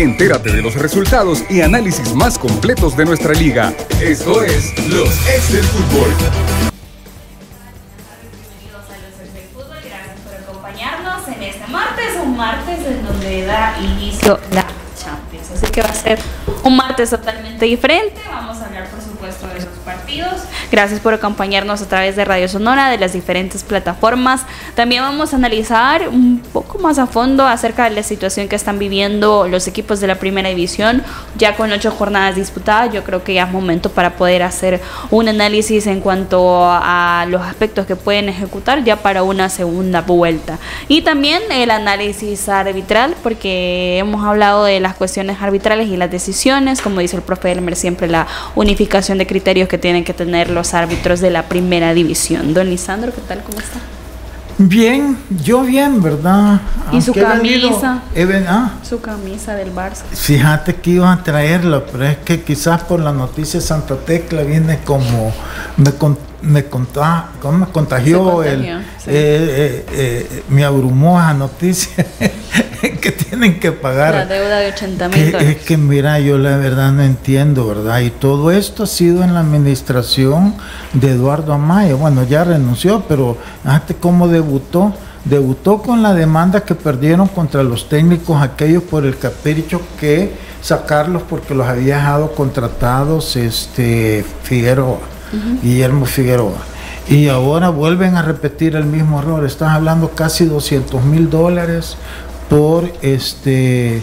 Entérate de los resultados y análisis más completos de nuestra liga. Esto es Los Ex del Fútbol. Bienvenidos a Los Ex del Fútbol. Gracias por acompañarnos en este martes, un martes en donde da inicio la Champions. Así que va a ser un martes totalmente diferente. Vamos a hablar, por supuesto, de esos partidos. Gracias por acompañarnos a través de Radio Sonora, de las diferentes plataformas. También vamos a analizar un poco más a fondo acerca de la situación que están viviendo los equipos de la primera división. Ya con ocho jornadas disputadas, yo creo que ya es momento para poder hacer un análisis en cuanto a los aspectos que pueden ejecutar ya para una segunda vuelta. Y también el análisis arbitral, porque hemos hablado de las cuestiones arbitrales y las decisiones, como dice el profe Elmer, siempre la unificación de criterios que tienen que tener los árbitros de la primera división. Don Lisandro, ¿qué tal? ¿Cómo está? Bien, yo bien, ¿verdad? ¿Y su Aunque he venido- camisa? he ah, Su camisa del Barça. fíjate que iba a traerla, pero es que quizás por la noticia Santa Tecla viene como me, con- me, conta- ¿cómo me contagió, Se el, contagió, sí. eh, eh, eh, me abrumó esa noticia que tienen que pagar. La deuda de 80 Que- mil es dólares. que mira, yo la verdad no entiendo, ¿verdad? Y todo esto ha sido en la administración de Eduardo Amaya. Bueno, ya renunció, pero fíjate cómo debutó. Debutó con la demanda que perdieron contra los técnicos aquellos por el capricho que sacarlos porque los había dejado contratados este Figueroa, Guillermo Figueroa. Y ahora vuelven a repetir el mismo error. Están hablando casi 200 mil dólares por este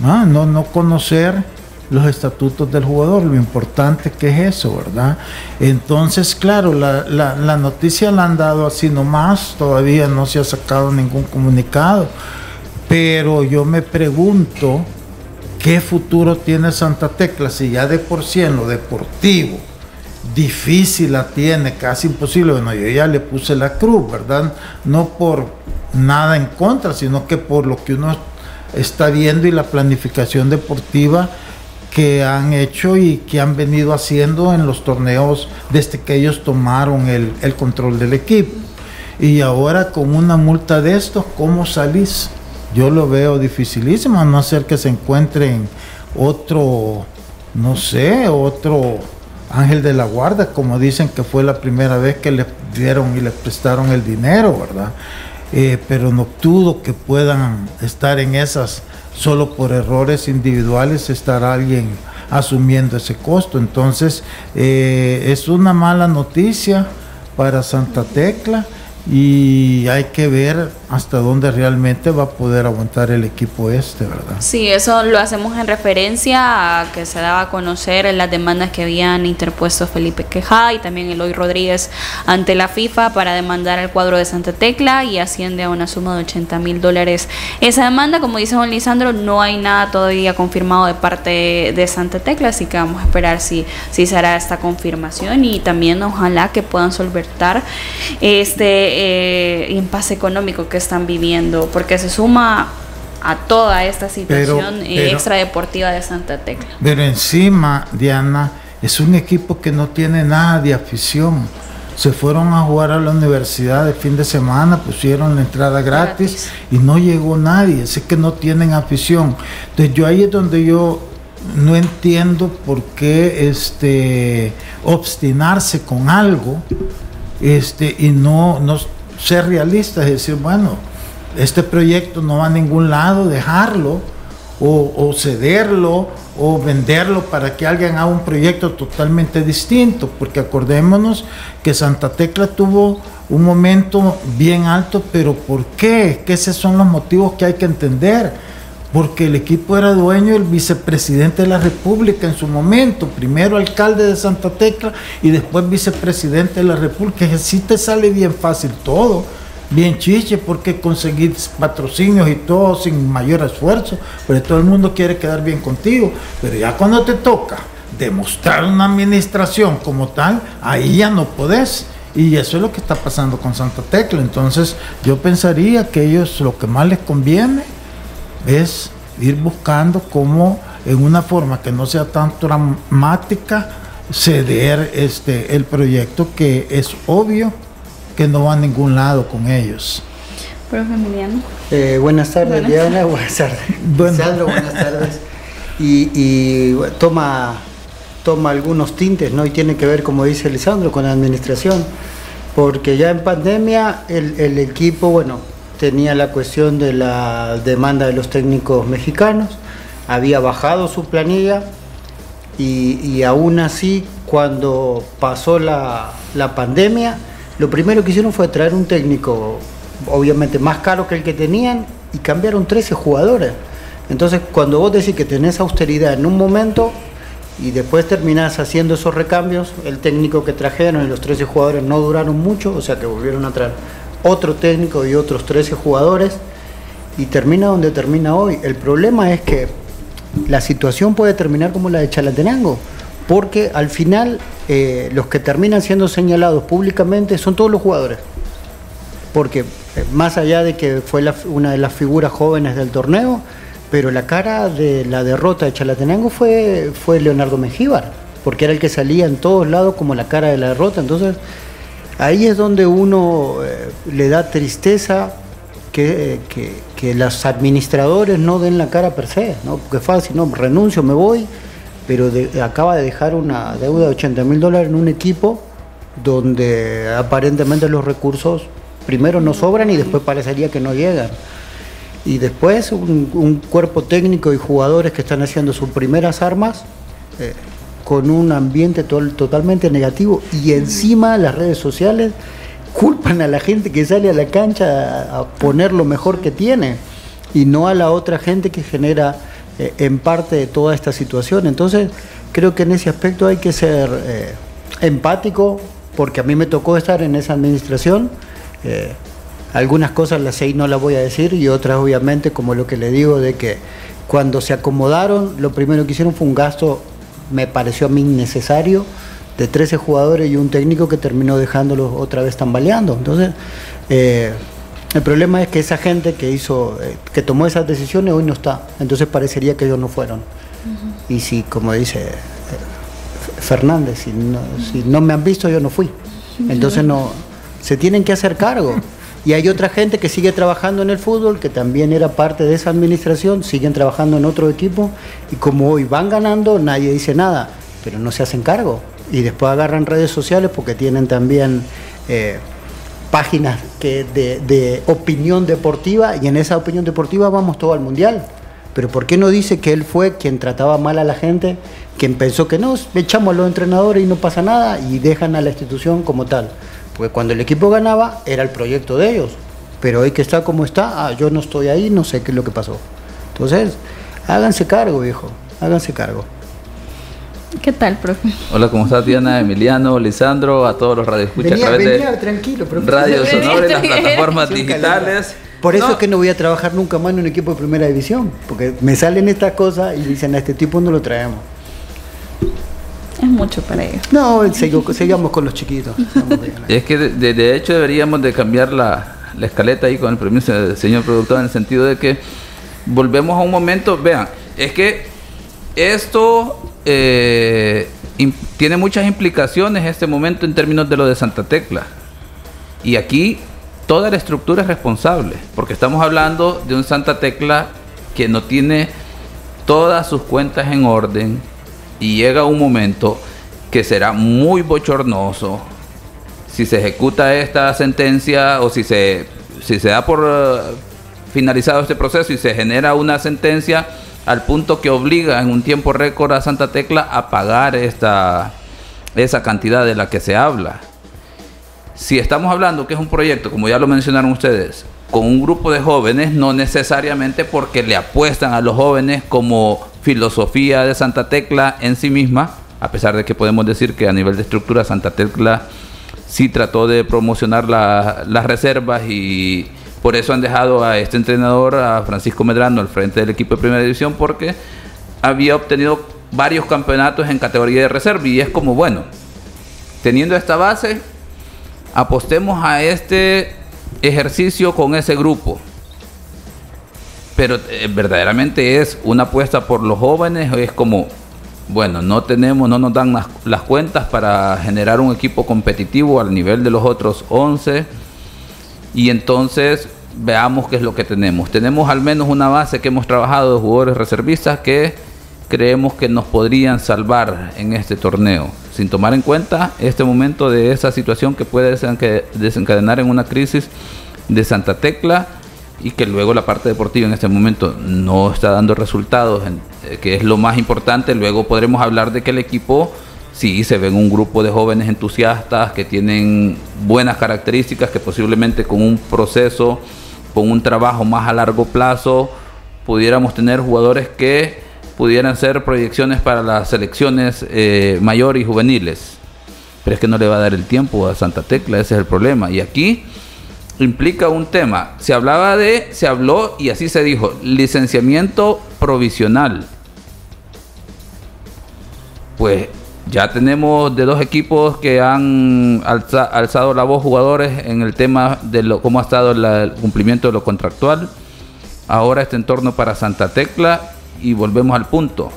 no, no conocer los estatutos del jugador, lo importante que es eso, ¿verdad? Entonces, claro, la, la- la noticia la han dado así nomás, todavía no se ha sacado ningún comunicado, pero yo me pregunto qué futuro tiene Santa Tecla si ya de por sí en lo deportivo difícil la tiene, casi imposible. Bueno, yo ya le puse la cruz, ¿verdad? No por nada en contra, sino que por lo que uno está viendo y la planificación deportiva que han hecho y que han venido haciendo en los torneos desde que ellos tomaron el, el control del equipo. Y ahora con una multa de estos, ¿cómo salís? Yo lo veo dificilísimo, a no ser que se encuentren otro, no sé, otro ángel de la guarda, como dicen que fue la primera vez que le dieron y le prestaron el dinero, ¿verdad? Eh, pero no dudo que puedan estar en esas solo por errores individuales, estar alguien asumiendo ese costo. Entonces, eh, es una mala noticia para Santa Tecla y hay que ver hasta dónde realmente va a poder aguantar el equipo este, ¿verdad? Sí, eso lo hacemos en referencia a que se daba a conocer las demandas que habían interpuesto Felipe Quejada y también Eloy Rodríguez ante la FIFA para demandar al cuadro de Santa Tecla y asciende a una suma de 80 mil dólares. Esa demanda, como dice don Lisandro, no hay nada todavía confirmado de parte de Santa Tecla, así que vamos a esperar si, si se hará esta confirmación y también ojalá que puedan solventar este eh, impasse económico que están viviendo, porque se suma a toda esta situación eh, pero- extradeportiva de Santa Tecla. Pero encima, Diana, es un equipo que no tiene nada de afición. Se fueron a jugar a la universidad de fin de semana, pusieron la entrada gratis, Gratis. y no llegó nadie. Así que no tienen afición. Entonces yo ahí es donde yo no entiendo por qué este obstinarse con algo este y no, no ser realista, es decir, bueno, este proyecto no va a ningún lado, dejarlo o, o cederlo o venderlo para que alguien haga un proyecto totalmente distinto, porque acordémonos que Santa Tecla tuvo un momento bien alto, pero ¿por qué? Que esos son los motivos que hay que entender. Porque el equipo era dueño del vicepresidente de la República en su momento, primero alcalde de Santa Tecla y después vicepresidente de la República. Así te sale bien fácil todo, bien chiche, porque conseguir patrocinios y todo sin mayor esfuerzo, pero todo el mundo quiere quedar bien contigo. Pero ya cuando te toca demostrar una administración como tal, ahí ya no podés. Y eso es lo que está pasando con Santa Tecla. Entonces yo pensaría que ellos lo que más les conviene es ir buscando cómo en una forma que no sea tan dramática ceder este el proyecto que es obvio que no va a ningún lado con ellos. Profe Emiliano. Eh, buenas tardes, Buenas Diana. Buenas tardes. Bueno. Sandro, buenas tardes. y, toma, toma algunos tintes, ¿no? Y tiene que ver, como dice Lisandro, con la administración. Porque ya en pandemia el, el equipo, bueno, tenía la cuestión de la demanda de los técnicos mexicanos, había bajado su planilla y, aún así cuando pasó la, la, pandemia, lo primero que hicieron fue traer un técnico obviamente más caro que el que tenían y cambiaron 13 jugadores. Entonces cuando vos decís que tenés austeridad en un momento y después terminás haciendo esos recambios, el técnico que trajeron y los 13 jugadores no duraron mucho, o sea que volvieron a traer otro técnico y otros 13 jugadores y termina donde termina hoy. El problema es que la situación puede terminar como la de Chalatenango, porque al final eh, los que terminan siendo señalados públicamente son todos los jugadores. Porque eh, más allá de que fue una de las figuras jóvenes del torneo, pero la cara de la derrota de Chalatenango fue, fue Leonardo Mengíbar, porque era el que salía en todos lados como la cara de la derrota. Entonces, ahí es donde uno eh, le da tristeza que, que, los administradores no den la cara per se, ¿no? porque fácil, no, renuncio, me voy, pero acaba de dejar una deuda de 80 mil dólares en un equipo donde aparentemente los recursos primero no sobran y después parecería que no llegan. Y después un, cuerpo técnico y jugadores que están haciendo sus primeras armas. Eh, con un ambiente totalmente negativo y encima las redes sociales culpan a la gente que sale a la cancha a, poner lo mejor que tiene y no a la otra gente que genera eh, en parte de toda esta situación. Entonces creo que en ese aspecto hay que ser eh, empático porque a mí me tocó estar en esa administración. Eh, algunas cosas las sé y no las voy a decir y otras obviamente como lo que le digo de que cuando se acomodaron lo primero que hicieron fue un gasto me pareció a mí innecesario, de 13 jugadores y un técnico que terminó dejándolos otra vez tambaleando. Entonces, eh, el problema es que esa gente que hizo, eh, que tomó esas decisiones hoy no está. Entonces parecería que ellos no fueron. Y si, como dice eh, Fernández, si no, si no me han visto, yo no fui. Entonces no, se tienen que hacer cargo. Y hay otra gente que sigue trabajando en el fútbol, que también era parte de esa administración, siguen trabajando en otro equipo y como hoy van ganando, nadie dice nada, pero no se hacen cargo. Y después agarran redes sociales porque tienen también eh, páginas que de, opinión deportiva y en esa opinión deportiva vamos todo al mundial. Pero ¿por qué no dice que él fue quien trataba mal a la gente, quien pensó que no, echamos a los entrenadores y no pasa nada y dejan a la institución como tal? Porque cuando el equipo ganaba era el proyecto de ellos. Pero hoy que está como está, ah, yo no estoy ahí, no sé qué es lo que pasó. Entonces, háganse cargo, viejo, háganse cargo. ¿Qué tal, profe? Hola, ¿cómo estás, Diana, Emiliano, Lisandro, a todos los radioescuchas venía, a través venía, tranquilo, profe. Radio Sonora y las plataformas digitales. Por eso es que no voy a trabajar nunca más en un equipo de primera división, porque me salen estas cosas y dicen a este tipo no lo traemos. Mucho para ellos. No, sigamos con los chiquitos. es que de, hecho deberíamos de cambiar la, la, escaleta ahí con el permiso del señor productor en el sentido de que volvemos a un momento, vean, es que esto eh, tiene muchas implicaciones en este momento en términos de lo de Santa Tecla. Y aquí toda la estructura es responsable, porque estamos hablando de un Santa Tecla que no tiene todas sus cuentas en orden, y llega un momento que será muy bochornoso si se ejecuta esta sentencia o si se, si se da por eh, finalizado este proceso y se genera una sentencia al punto que obliga en un tiempo récord a Santa Tecla a pagar esta, esa cantidad de la que se habla. Si estamos hablando que es un proyecto, como ya lo mencionaron ustedes, con un grupo de jóvenes, no necesariamente porque le apuestan a los jóvenes como filosofía de Santa Tecla en sí misma, a pesar de que podemos decir que a nivel de estructura Santa Tecla sí trató de promocionar las reservas y por eso han dejado a este entrenador, a Francisco Medrano, al frente del equipo de primera división, porque había obtenido varios campeonatos en categoría de reserva y es como, bueno, teniendo esta base, apostemos a este ejercicio con ese grupo. Pero eh, verdaderamente es una apuesta por los jóvenes, es como, bueno, no tenemos, no nos dan las, cuentas para generar un equipo competitivo al nivel de los otros 11 y entonces veamos qué es lo que tenemos. Tenemos al menos una base que hemos trabajado de jugadores reservistas que creemos que nos podrían salvar en este torneo, sin tomar en cuenta este momento de esa situación que puede desencadenar en una crisis de Santa Tecla y que luego la parte deportiva en este momento no está dando resultados, eh, que es lo más importante. Luego podremos hablar de que el equipo sí se ven un grupo de jóvenes entusiastas que tienen buenas características, que posiblemente con un proceso, con un trabajo más a largo plazo, pudiéramos tener jugadores que pudieran ser proyecciones para las selecciones eh, mayores y juveniles. Pero es que no le va a dar el tiempo a Santa Tecla, ese es el problema. Y aquí implica un tema. Se hablaba de, se habló y así se dijo, licenciamiento provisional. Pues ya tenemos de dos equipos que han alzado la voz jugadores en el tema de lo, cómo ha estado el cumplimiento de lo contractual. Ahora este entorno para Santa Tecla y volvemos al punto.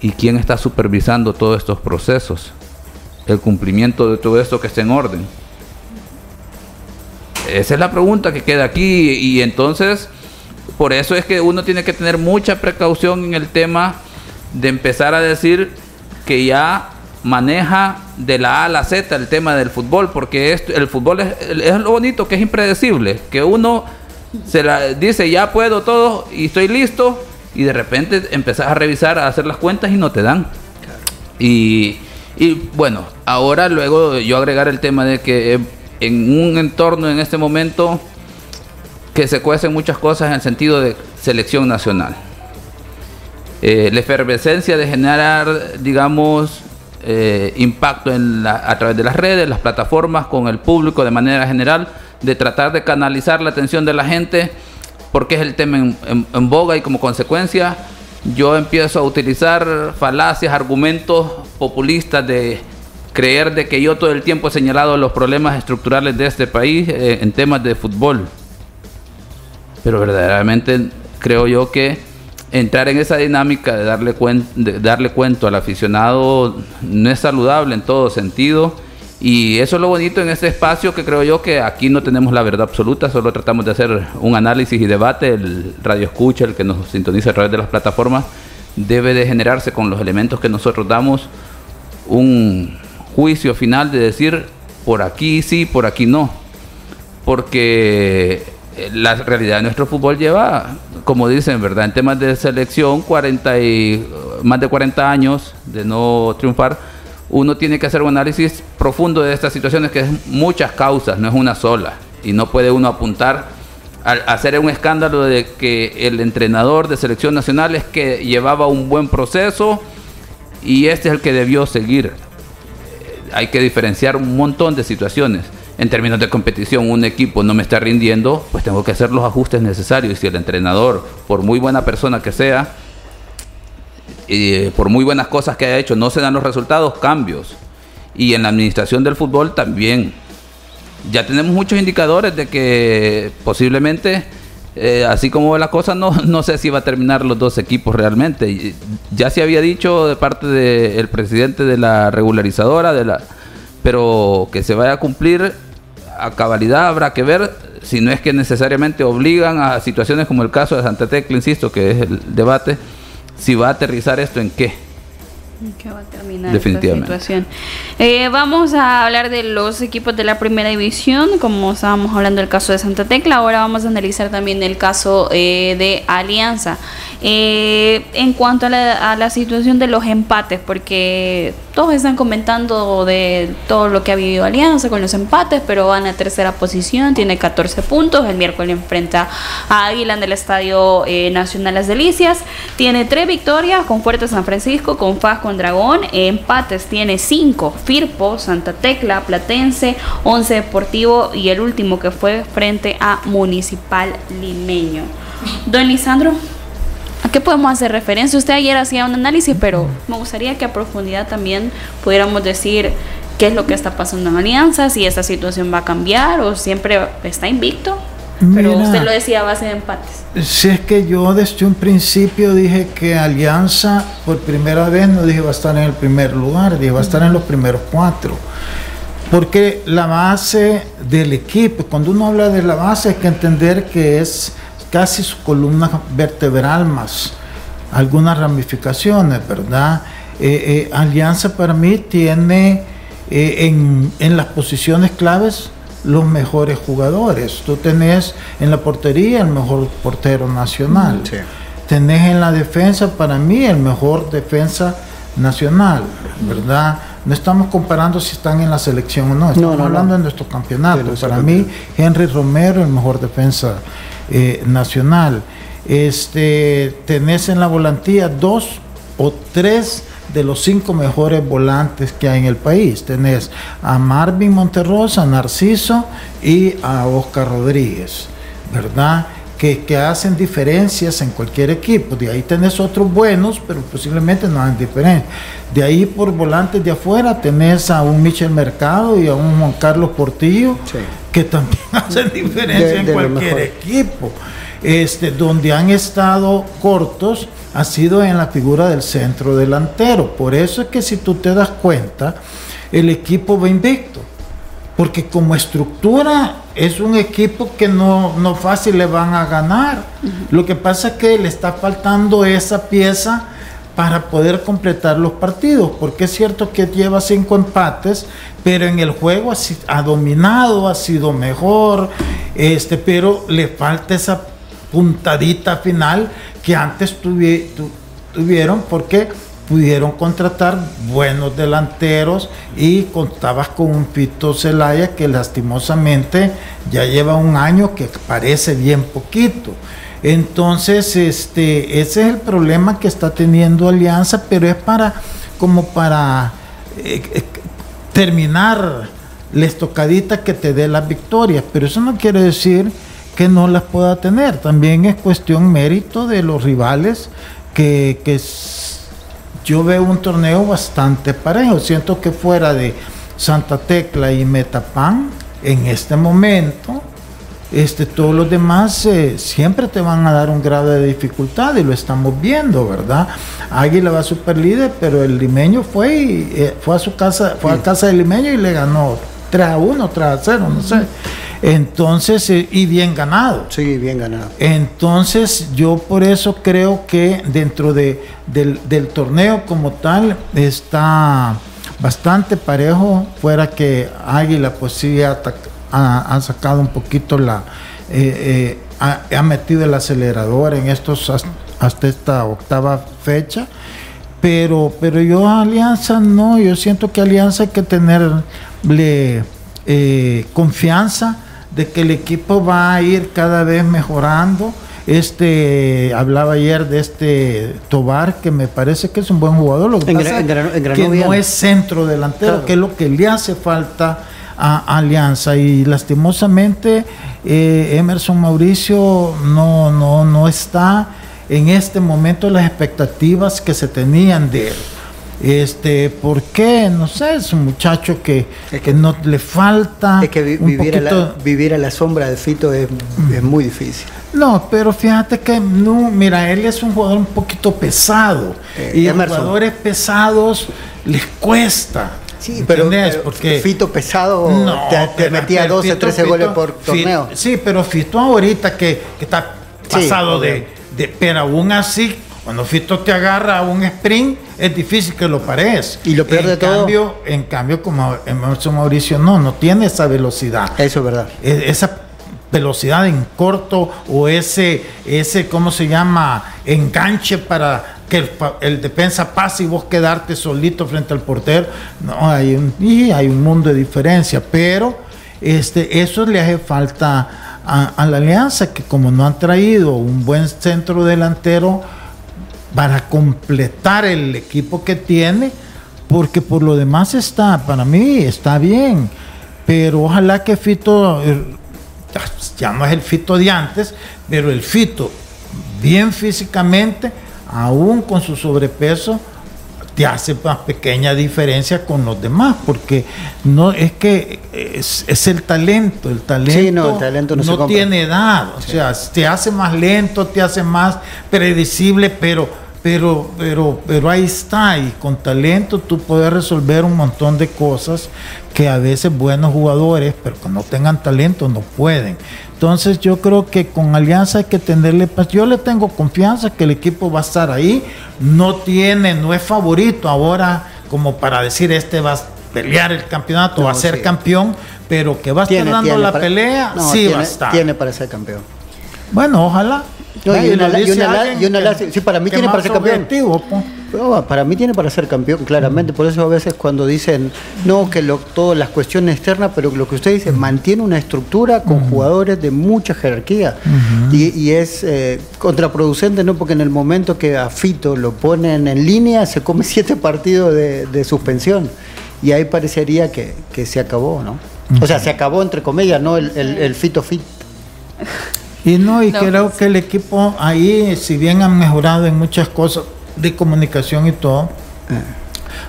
¿Y quién está supervisando todos estos procesos? El cumplimiento de todo esto que esté en orden. Esa es la pregunta que queda aquí y entonces por eso es que uno tiene que tener mucha precaución en el tema de empezar a decir que ya maneja de la A a la Z el tema del fútbol, porque el fútbol es, es, lo bonito, que es impredecible, que uno se la dice ya puedo todo y estoy listo y de repente empezás a revisar, a hacer las cuentas y no te dan. Y, y bueno, ahora luego yo agregar el tema de que en un entorno en este momento que se cuecen muchas cosas en el sentido de selección nacional. Eh, la efervescencia de generar, digamos, eh, impacto en a través de las redes, las plataformas, con el público de manera general, de tratar de canalizar la atención de la gente, porque es el tema en boga y como consecuencia yo empiezo a utilizar falacias, argumentos populistas de creer de que yo todo el tiempo he señalado los problemas estructurales de este país eh, en temas de fútbol. Pero verdaderamente creo yo que entrar en esa dinámica de darle, de darle cuento al aficionado no es saludable en todo sentido. Y eso es lo bonito en este espacio que creo yo que aquí no tenemos la verdad absoluta, solo tratamos de hacer un análisis y debate. El radio escucha, el que nos sintoniza a través de las plataformas, debe de generarse con los elementos que nosotros damos un, juicio final de decir por aquí sí, por aquí no. Porque eh, la realidad de nuestro fútbol lleva, como dicen, ¿verdad? En temas de selección, 40 y, más de 40 años de no triunfar. Uno tiene que hacer un análisis profundo de estas situaciones, que es muchas causas, no es una sola. Y no puede uno apuntar a hacer un escándalo de que el entrenador de selección nacional es que llevaba un buen proceso y este es el que debió seguir hay que diferenciar un montón de situaciones. En términos de competición, un equipo no me está rindiendo, pues tengo que hacer los ajustes necesarios. Y si el entrenador, por muy buena persona que sea, y por muy buenas cosas que haya hecho, no se dan los resultados, cambios. Y en la administración del fútbol también. Ya tenemos muchos indicadores de que posiblemente eh, así como la cosa, no, no sé si va a terminar los dos equipos realmente. Ya se había dicho de parte del presidente de la regularizadora, de la, pero que se vaya a cumplir a cabalidad habrá que ver si no es que necesariamente obligan a situaciones como el caso de Santa Tecla, insisto, que es el debate, si va a aterrizar esto en qué que va a terminar Definitivamente. esta situación. Eh, vamos a hablar de los equipos de la primera división, como estábamos hablando del caso de Santa Tecla, ahora vamos a analizar también el caso eh, de Alianza. Eh, en cuanto a la, a la, situación de los empates, porque todos están comentando de todo lo que ha vivido Alianza con los empates, pero van a tercera posición, tiene 14 puntos, el miércoles enfrenta a Águila en el Estadio Nacional Las Delicias, tiene tres victorias con Fuerte San Francisco, con Faz con Dragón, empates tiene 5, Firpo, Santa Tecla, Platense, 11 Deportivo y el último que fue frente a Municipal Limeño. Don Lisandro. ¿A qué podemos hacer referencia? Usted ayer hacía un análisis, pero me gustaría que a profundidad también pudiéramos decir qué es lo que está pasando en Alianza, si esta situación va a cambiar o siempre está invicto. Pero usted lo decía a base de empates. Si es que yo desde un principio dije que Alianza por primera vez no dije va a estar en el primer lugar, dije va a estar en los primeros cuatro. Porque la base del equipo, cuando uno habla de la base hay que entender que es casi su columna vertebral más algunas ramificaciones, ¿verdad? Eh, eh, Alianza para mí tiene eh, en, en las posiciones claves los mejores jugadores. Tú tenés en la portería el mejor portero nacional. Sí. Tenés en la defensa, para mí, el mejor defensa nacional, ¿verdad? No estamos comparando si están en la selección o no, estamos No, no, hablando no. de nuestro campeonato. De nuestro para mí. Henry Romero, el mejor defensa eh, nacional. Este, tenés en la volantía dos o tres de los cinco mejores volantes que hay en el país. Tenés a Marvin Monterrosa, a Narciso y a Oscar Rodríguez, ¿verdad? Que, que hacen diferencias en cualquier equipo. De ahí tenés otros buenos, pero posiblemente no hacen diferencia. De ahí por volantes de afuera tenés a un Michel Mercado y a un Juan Carlos Portillo, Sí. Que también hacen diferencia De- en de cualquier equipo. Este, donde han estado cortos ha sido en la figura del centro delantero. Por eso es que si tú te das cuenta, el equipo va invicto. Porque como estructura es un equipo que no, no fácil le van a ganar. Lo que pasa es que le está faltando esa pieza para poder completar los partidos, porque es cierto que lleva cinco empates, pero en el juego ha, dominado, ha sido mejor, este, pero le falta esa puntadita final que antes tuvi- tu- tuvieron porque pudieron contratar buenos delanteros y contabas con un Pito Celaya que lastimosamente ya lleva un año que parece bien poquito. Entonces, este, ese es el problema que está teniendo Alianza, pero es para como para eh, eh, terminar la estocadita que te dé las victorias, pero eso no quiere decir que no las pueda tener. También es cuestión mérito de los rivales que, que yo veo un torneo bastante parejo. Siento que fuera de Santa Tecla y Metapan, en este momento, este, todos los demás eh, siempre te van a dar un grado de dificultad y lo estamos viendo, ¿verdad? Águila va super líder, pero el limeño fue y, eh, fue a su casa, fue a casa del limeño y le ganó 3 a 1, 3 a 0, no sé. Entonces, eh, y bien ganado. Sí, bien ganado. Entonces yo por eso creo que dentro de, del, del torneo como tal está bastante parejo, fuera que Águila pues sí ha- ha sacado un poquito la, eh, eh, ha, ha metido el acelerador en estos hasta, hasta esta octava fecha. Pero, pero yo a Alianza no, yo siento que Alianza hay que tenerle eh, confianza de que el equipo va a ir cada vez mejorando. Este hablaba ayer de este Tobar, que me parece que es un buen jugador. Lo que En pasa Gran- que no es centro delantero, Claro. que es lo que le hace falta a Alianza. Y lastimosamente eh, Emerson Mauricio no, no, no está en este momento las expectativas que se tenían de él. Este, ¿por qué? No sé, es un muchacho que, Es que no le falta Es que vi- un vivir, a la, vivir a la sombra de Fito es, es muy difícil. No, pero fíjate que no, mira, él es un jugador un poquito pesado. Eh, y a Emerson. jugadores pesados les cuesta. Sí, pero, pero Porque Fito pesado No, te, metía Fito- 12, 13 Fito- goles por torneo. Sí, pero Fito ahorita que, que está Sí, pasado de, de- Pero aún así, cuando Fito te agarra a un sprint, es difícil que lo pares. Y lo peor en de todo- cambio, En cambio, como Emerson Mauricio no, no tiene esa velocidad Eso es verdad. e- esa velocidad en corto o ese, ese ¿cómo se llama? Enganche para que el, el defensa pase y vos quedarte solito frente al portero. No, hay un, y hay un mundo de diferencia, pero este, eso le hace falta a, a la alianza, que como no han traído un buen centro delantero para completar el equipo que tiene, porque por lo demás está, para mí está bien, pero ojalá que Fito, eh, ya no es el Fito de antes, pero el Fito, bien físicamente, aún con su sobrepeso, te hace una pequeña diferencia con los demás, porque no es que es, es el talento, el talento, Sí, no, el talento no se compra. tiene edad, o sea, te hace más lento, te hace más predecible, pero pero, pero, pero ahí está, y con talento tú puedes resolver un montón de cosas que a veces buenos jugadores, pero que no tengan talento, no pueden. Entonces yo creo que con Alianza hay que tenerle paz. Yo le tengo confianza que el equipo va a estar ahí. No tiene, no es favorito ahora como para decir este va a pelear el campeonato, No, va a ser sí. campeón, pero que va a estar dando tiene la para- pelea, no, sí tiene, va a estar. Tiene para ser campeón. Bueno, ojalá. No, y una y una y una que- sí, para mí tiene para ser campeón. No, para mí tiene para ser campeón, claramente. Por eso a veces cuando dicen, no, que lo, todas las cuestiones externas, pero lo que usted dice, mantiene una estructura con jugadores de mucha jerarquía. y, y es eh, contraproducente, ¿no? Porque en el momento que a Fito lo ponen en línea, se come siete partidos de, de suspensión. Y ahí parecería que, que se acabó, ¿no? O sea, se acabó entre comillas, ¿no? El, el, el Fito Fit. Y no, y No, creo pues. que el equipo ahí, si bien han mejorado en muchas cosas de comunicación y todo,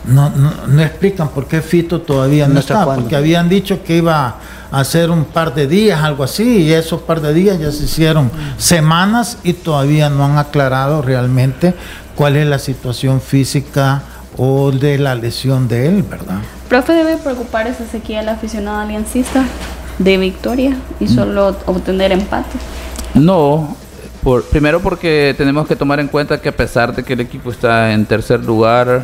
no, no, no explican por qué Fito todavía no, No está porque habían dicho que iba a hacer un par de días, algo así, y esos par de días ya se hicieron semanas y todavía no han aclarado realmente cuál es la situación física o de la lesión de él, ¿verdad? Profe, debe preocupar esa sequía del aficionado aliancista de victoria y solo obtener empate. No, por, primero porque tenemos que tomar en cuenta que a pesar de que el equipo está en tercer lugar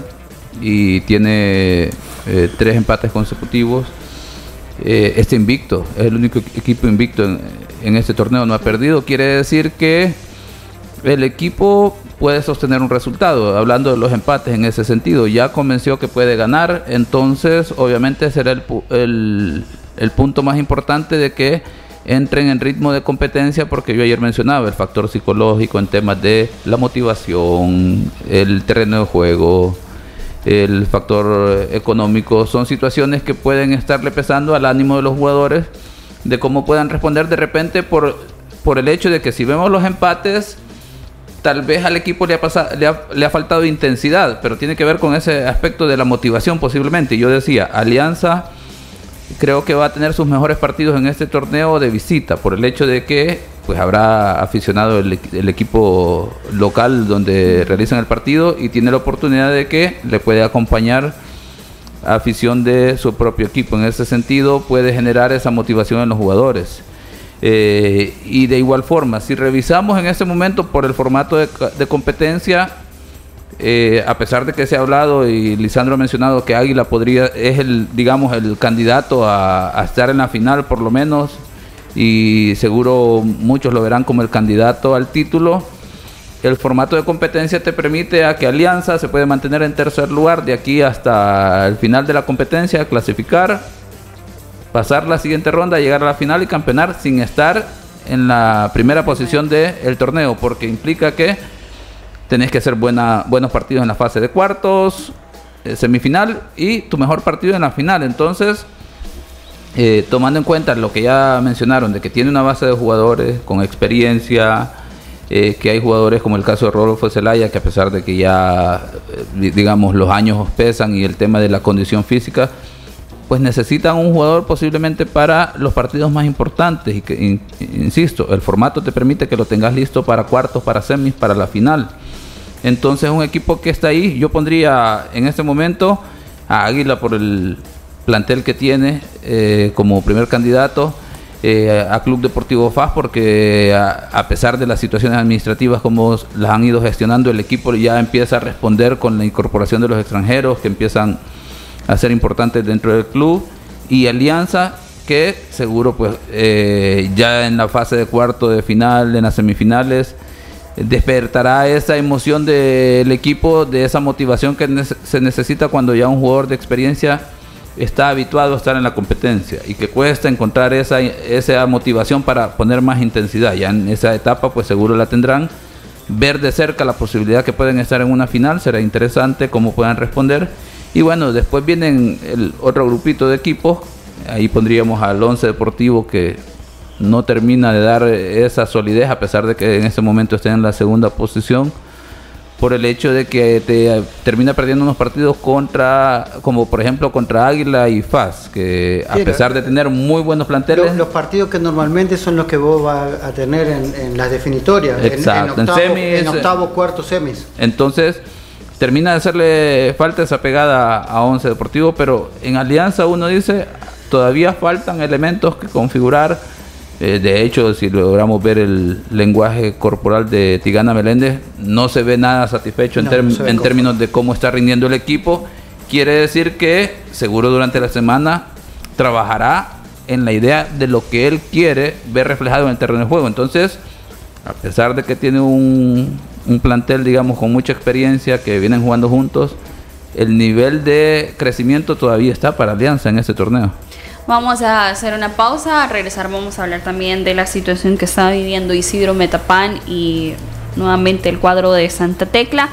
y tiene eh, tres empates consecutivos, eh, está invicto, es el único equipo invicto en, este torneo, no ha perdido, quiere decir que el equipo puede sostener un resultado, hablando de los empates en ese sentido, ya convenció que puede ganar, entonces obviamente será el, el, el punto más importante de que entren en ritmo de competencia, porque yo ayer mencionaba el factor psicológico en temas de la motivación, el terreno de juego, el factor económico, son situaciones que pueden estarle pesando al ánimo de los jugadores, de cómo puedan responder de repente por, por el hecho de que si vemos los empates, tal vez al equipo le ha, pasa- le, ha, le ha faltado intensidad, pero tiene que ver con ese aspecto de la motivación posiblemente. Yo decía, Alianza creo que va a tener sus mejores partidos en este torneo de visita, por el hecho de que pues habrá aficionado el, equi- el equipo local donde realizan el partido y tiene la oportunidad de que le puede acompañar afición de su propio equipo. En ese sentido puede generar esa motivación en los jugadores. Eh, y de igual forma, si revisamos en este momento por el formato de competencia, eh, a pesar de que se ha hablado y Lisandro ha mencionado que Águila podría, es el, digamos, el candidato a, estar en la final por lo menos, y seguro muchos lo verán como el candidato al título. El formato de competencia te permite a que Alianza se puede mantener en tercer lugar de aquí hasta el final de la competencia, clasificar, pasar la siguiente ronda, llegar a la final y campeonar sin estar en la primera posición del torneo, porque implica que tenés que hacer buena, buenos partidos en la fase de cuartos, eh, semifinal y tu mejor partido en la final. Entonces, eh, tomando en cuenta lo que ya mencionaron, de que tiene una base de jugadores con experiencia, eh, que hay jugadores como el caso de Rodolfo Zelaya, que a pesar de que ya, eh, di- digamos, los años pesan y el tema de la condición física, pues necesitan un jugador posiblemente para los partidos más importantes y que, in- insisto, el formato te permite que lo tengas listo para cuartos, para semis, para la final. Entonces un equipo que está ahí, yo pondría en este momento a Águila por el plantel que tiene eh, como primer candidato, eh, a Club Deportivo FAS porque a, a pesar de las situaciones administrativas como las han ido gestionando, el equipo ya empieza a responder con la incorporación de los extranjeros que empiezan a ser importantes dentro del club. Y Alianza que seguro pues eh, ya en la fase de cuarto de final, en las semifinales, despertará esa emoción del equipo, de esa motivación que se necesita cuando ya un jugador de experiencia está habituado a estar en la competencia y que cuesta encontrar esa, esa motivación para poner más intensidad. Ya en esa etapa pues seguro la tendrán. Ver de cerca la posibilidad que pueden estar en una final será interesante cómo puedan responder. Y bueno, después vienen el otro grupito de equipos. Ahí pondríamos al Once Deportivo que no termina de dar esa solidez a pesar de que en este momento está en la segunda posición. por el hecho de que te termina perdiendo unos partidos contra, como por ejemplo contra Águila y FAS, que a pesar de tener muy buenos planteles... Los, partidos que normalmente son los que vos vas a tener en, las definitorias, exacto, en, octavo, en, octavo, cuarto, semis. Entonces, termina de hacerle falta esa pegada a Once Deportivo, pero en Alianza uno dice, todavía faltan elementos que configurar eh, de hecho, si logramos ver el lenguaje corporal de Tigana Meléndez, no se ve nada satisfecho en, términos de cómo está rindiendo el equipo. Quiere decir que seguro durante la semana trabajará en la idea de lo que él quiere ver reflejado en el terreno de juego. Entonces, a pesar de que tiene un, un plantel, digamos, con mucha experiencia, que vienen jugando juntos, el nivel de crecimiento todavía está para Alianza en ese torneo. Vamos a hacer una pausa, a regresar vamos a hablar también de la situación que está viviendo Isidro Metapán y nuevamente el cuadro de Santa Tecla.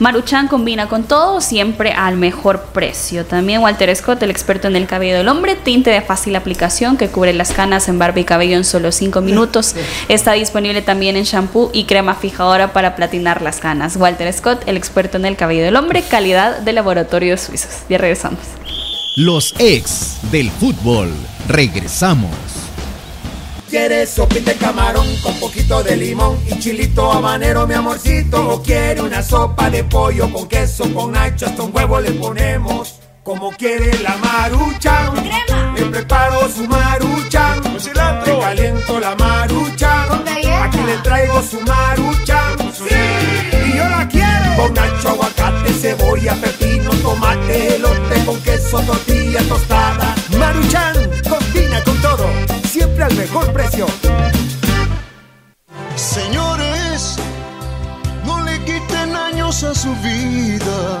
Maruchan combina con todo, siempre al mejor precio. También Walter Scott, el experto en el cabello del hombre, tinte de fácil aplicación que cubre las canas en barba y cabello en solo 5 minutos. Está disponible también en shampoo y crema fijadora para platinar las canas. Walter Scott, el experto en el cabello del hombre, calidad de laboratorios suizos. Ya regresamos. Los ex del fútbol. Regresamos. ¿Quieres sopita de camarón con poquito de limón y chilito habanero, mi amorcito? ¿O quiere una sopa de pollo con queso, con nacho, hasta un huevo le ponemos? Como quiere la marucha, crema. Le preparo su marucha, con cilantro. Le caliento la marucha, con galleta. Aquí le traigo su marucha, sí. Quiero. Con nacho, aguacate, cebolla, pepino, tomate, elote con queso, tortilla tostada. Maruchan, combina con todo, siempre al mejor precio. Señores, no le quiten años a su vida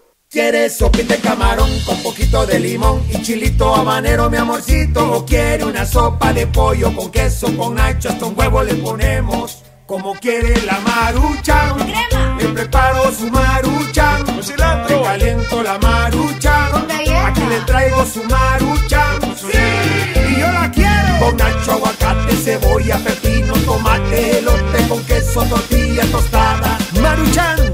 ¿Quieres sopita de camarón con poquito de limón y chilito habanero, mi amorcito? ¿O quiere una sopa de pollo con queso, con nacho, hasta un huevo le ponemos? Como quiere la marucha, crema. Le preparo su marucha, con cilantro. Le caliento la marucha, con galleta. Aquí le traigo su marucha, sí. Y yo la quiero. Con nacho, aguacate, cebolla, pepino, tomate, elote con queso, tortilla tostada. Maruchan,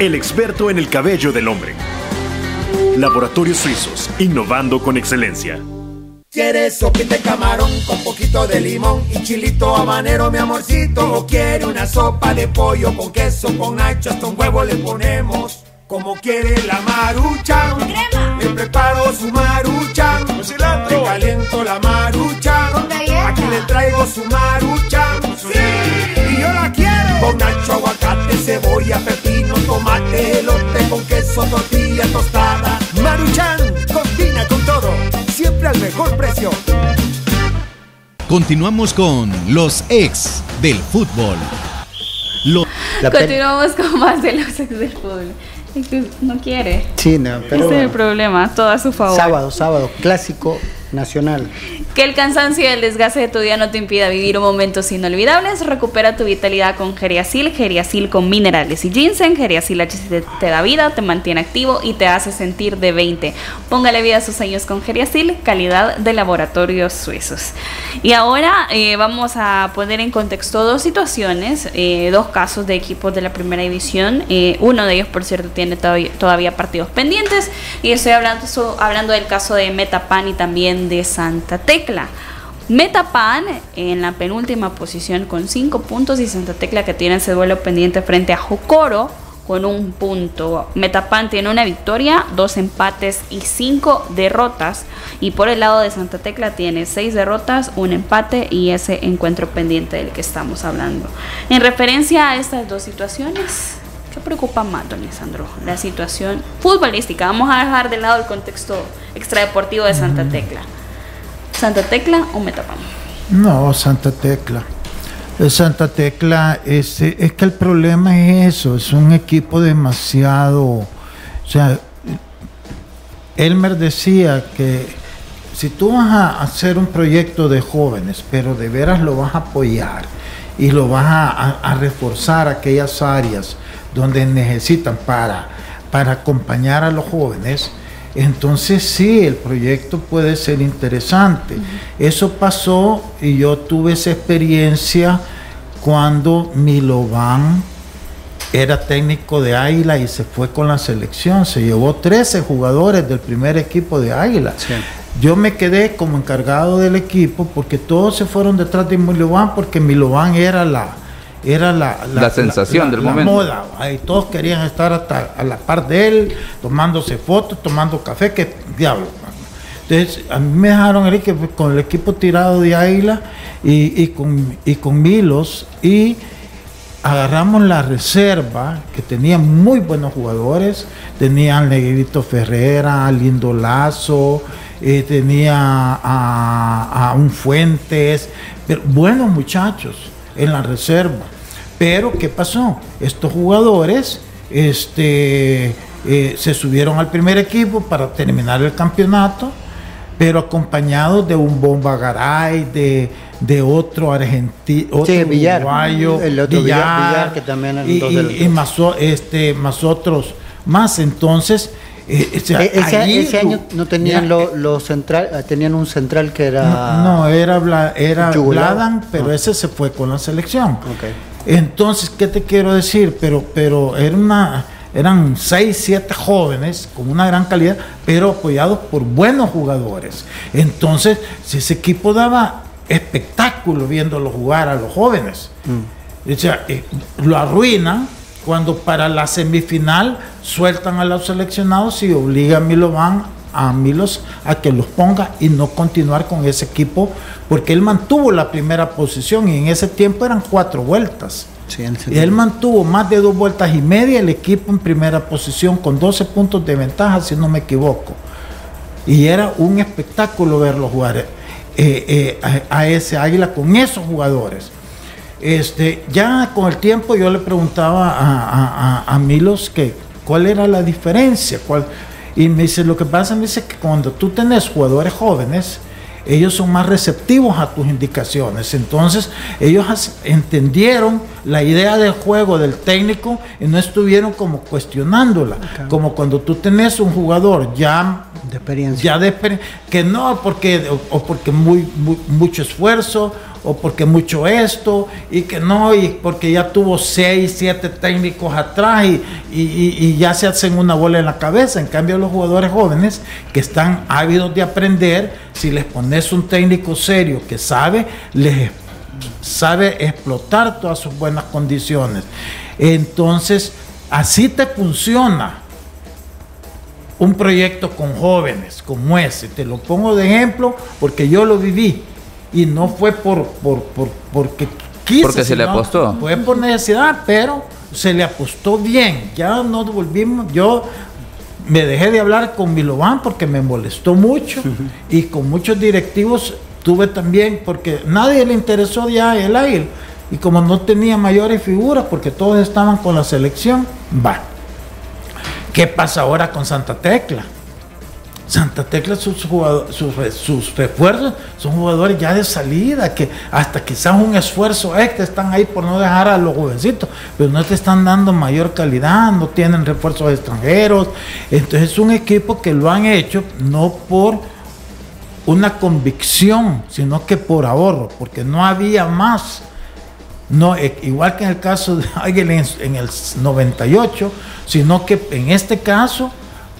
el experto en el cabello del hombre. Laboratorios Suizos, innovando con excelencia. ¿Quieres sopita de camarón con poquito de limón y chilito habanero, mi amorcito? ¿O quiere una sopa de pollo con queso, con nacho, hasta un huevo le ponemos? Como quiere la marucha, crema. Le preparo su marucha, con cilantro. Le caliento la marucha, con galleta. Aquí le traigo su marucha, sí. Y yo la quiero. Con nacho, aguacate, cebolla, pepino, tomate, elote con queso, tortilla tostada. Maruchan, combina con todo, siempre al mejor precio. Continuamos con los ex del fútbol. Continuamos con más de los ex del fútbol. No quiere. Sí, no, pero. Ese es el problema, todo a su favor. Sábado, sábado, clásico nacional. Que el cansancio y el desgaste de tu día no te impida vivir momentos inolvidables. Recupera tu vitalidad con Geriasil, Geriasil con minerales y ginseng. Geriasil HC te da vida, te mantiene activo y te hace sentir de 20. Póngale vida a sus años con Geriasil, calidad de laboratorios suizos. Y ahora eh, vamos a poner en contexto dos situaciones, eh, dos casos de equipos de la primera división. Eh, uno de ellos, por cierto, tiene todavía, partidos pendientes. Y estoy hablando, del caso de Metapan y también de Santa Tecla. Metapan en la penúltima posición con 5 puntos y Santa Tecla que tiene ese duelo pendiente frente a Jocoro con un punto. Metapan tiene una victoria, dos empates y cinco derrotas. Y por el lado de Santa Tecla tiene seis derrotas, un empate y ese encuentro pendiente del que estamos hablando. En referencia a estas dos situaciones, ¿qué preocupa más, don Lisandro? La situación futbolística. Vamos a dejar de lado el contexto extradeportivo de Santa Tecla. ¿Santa Tecla o Metapan? No, Santa Tecla. El Santa Tecla, es, es que el problema es eso, es un equipo demasiado, o sea, Elmer decía que si tú vas a hacer un proyecto de jóvenes, pero de veras lo vas a apoyar y lo vas a, a- a reforzar aquellas áreas donde necesitan para, para acompañar a los jóvenes, entonces sí, el proyecto puede ser interesante. Eso pasó y yo tuve esa experiencia cuando Milovan era técnico de Águila y se fue con la selección. Se llevó 13 jugadores del primer equipo de Águila. Yo me quedé como encargado del equipo porque todos se fueron detrás de Milovan porque Milovan era la era la, La sensación del momento. moda. Ahí todos querían estar hasta a la par de él, tomándose fotos, tomando café, que diablo. Entonces, a mí me dejaron que con el equipo tirado de Águila y, y con, y con Milos y agarramos la reserva, que tenía muy buenos jugadores, tenían Negrito Ferrera, Lindo Lazo, eh, tenía a, a un Fuentes, pero buenos muchachos en la reserva. Pero, ¿qué pasó? Estos jugadores este, eh, se subieron al primer equipo para terminar el campeonato, pero acompañados de un Bomba Garay, de, de otro argentino, otro Sí, Villar. uruguayo, El otro Villar, Villar, que también y, y- y más, este, más otros más. Entonces, eh, o sea, E- ese, allí ese año no tenían lo- central, eh, tenían un central que era no, no, era, Bla- era. Bladan, pero Ah. ese se fue con la selección. Ok. Entonces, ¿qué te quiero decir? Pero, pero era una, eran seis, siete jóvenes con una gran calidad, pero apoyados por buenos jugadores. Entonces, si ese equipo daba espectáculo viéndolo jugar a los jóvenes. O sea, eh, lo arruinan cuando para la semifinal sueltan a los seleccionados y obligan a Milovan a Milos a que los ponga y no continuar con ese equipo porque él mantuvo la primera posición y en ese tiempo eran cuatro vueltas. Sí, ese Y él mantuvo más de dos vueltas y media el equipo en primera posición con 12 puntos de ventaja, si no me equivoco. Y era un espectáculo verlo jugar eh, eh, a, a ese águila con esos jugadores. Este, ya con el tiempo yo le preguntaba a- a Milos que cuál era la diferencia. Cuál, y me dice, lo que pasa, me dice que cuando tú tenés jugadores jóvenes, ellos son más receptivos a tus indicaciones. Entonces, ellos entendieron la idea del juego del técnico y no estuvieron como cuestionándola. Como cuando tú tenés un jugador ya de experiencia. ya de exper- que no porque o, porque muy, muy- mucho esfuerzo o porque mucho esto y que no y porque ya tuvo seis siete técnicos atrás y- y- y ya se hacen una bola en la cabeza. En cambio los jugadores jóvenes que están ávidos de aprender si les pones un técnico serio que sabe les sabe explotar todas sus buenas condiciones. Entonces así te funciona un proyecto con jóvenes como ese. Te lo pongo de ejemplo porque yo lo viví y no fue por, por, por- porque quise. Porque se le apostó. Fue por necesidad, pero se le apostó bien. Ya nos volvimos, yo me dejé de hablar con Milovan porque me molestó mucho y con muchos directivos tuve también porque nadie le interesó ya el aire y como no tenía mayores figuras porque todos estaban con la selección, va. ¿Qué pasa ahora con Santa Tecla? Santa Tecla, sus, sus refuerzos son jugadores ya de salida, que hasta quizás un esfuerzo extra están ahí por no dejar a los jovencitos, pero no te están dando mayor calidad, no tienen refuerzos extranjeros. Entonces es un equipo que lo han hecho no por una convicción, sino que por ahorro, porque no había más. No, eh, igual que en el caso de Águila en, en el 98, sino que en este caso,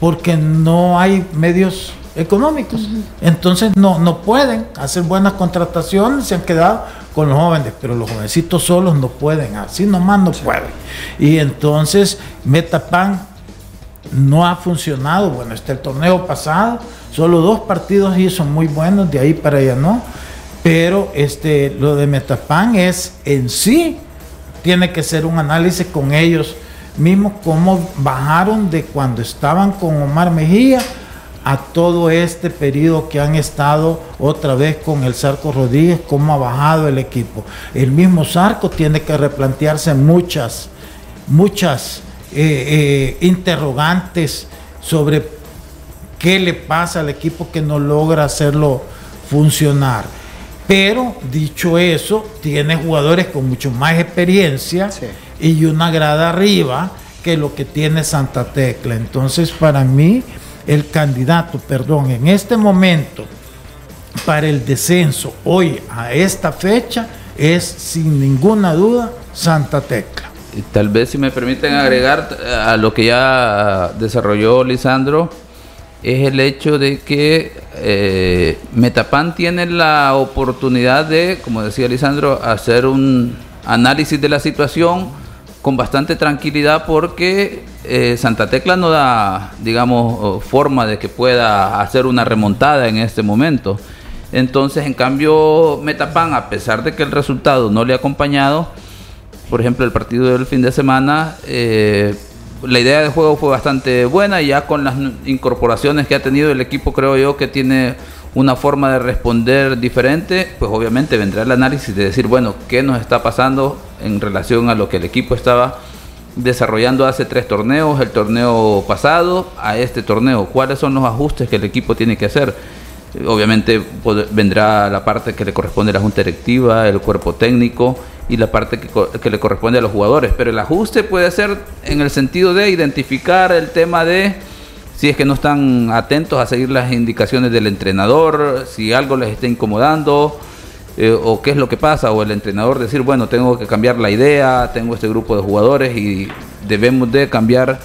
porque no hay medios económicos. Entonces no, no pueden hacer buenas contrataciones, se han quedado con los jóvenes, pero los jovencitos solos no pueden, así nomás no pueden. Y entonces Metapan no ha funcionado. Bueno, este el torneo pasado, solo dos partidos hizo muy buenos, de ahí para allá no. Pero este, lo de Metapan es en sí, tiene que ser un análisis con ellos mismos, cómo bajaron de cuando estaban con Omar Mejía a todo este periodo que han estado otra vez con el Sarco Rodríguez, cómo ha bajado el equipo. El mismo Sarco tiene que replantearse muchas, muchas eh, eh, interrogantes sobre qué le pasa al equipo que no logra hacerlo funcionar. Pero dicho eso, tiene jugadores con mucho más experiencia y una grada arriba que lo que tiene Santa Tecla. Entonces, para mí, el candidato, perdón, en este momento para el descenso hoy a esta fecha es sin ninguna duda Santa Tecla. Y Tal vez si me permiten agregar eh, a lo que ya desarrolló Lisandro, es el hecho de que eh, Metapan tiene la oportunidad de, como decía Lisandro, hacer un análisis de la situación con bastante tranquilidad porque eh, Santa Tecla no da, digamos, forma de que pueda hacer una remontada en este momento. Entonces, en cambio, Metapan, a pesar de que el resultado no le ha acompañado, por ejemplo, el partido del fin de semana, eh, la idea de juego fue bastante buena y ya con las incorporaciones que ha tenido el equipo, creo yo que tiene una forma de responder diferente, pues obviamente vendrá el análisis de decir, bueno, ¿qué nos está pasando en relación a lo que el equipo estaba desarrollando hace tres torneos, el torneo pasado a este torneo? ¿Cuáles son los ajustes que el equipo tiene que hacer? Obviamente vendrá la parte que le corresponde a la junta directiva, el cuerpo técnico y la parte que, le corresponde a los jugadores. Pero el ajuste puede ser en el sentido de identificar el tema de si es que no están atentos a seguir las indicaciones del entrenador, si algo les está incomodando, eh, o qué es lo que pasa, o el entrenador decir, bueno, tengo que cambiar la idea, tengo este grupo de jugadores y debemos de cambiar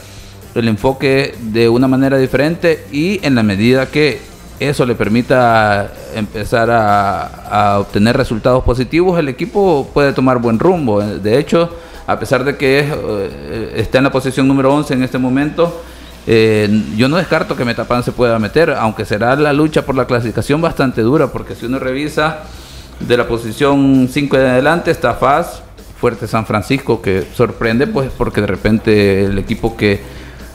el enfoque de una manera diferente y en la medida que eso le permita empezar a, obtener resultados positivos, el equipo puede tomar buen rumbo. De hecho, a pesar de que eh, está en la posición número 11 en este momento, eh, yo no descarto que Metapan se pueda meter, aunque será la lucha por la clasificación bastante dura, porque si uno revisa de la posición 5 en adelante está FAS, Fuerte San Francisco, que sorprende, pues porque de repente el equipo que,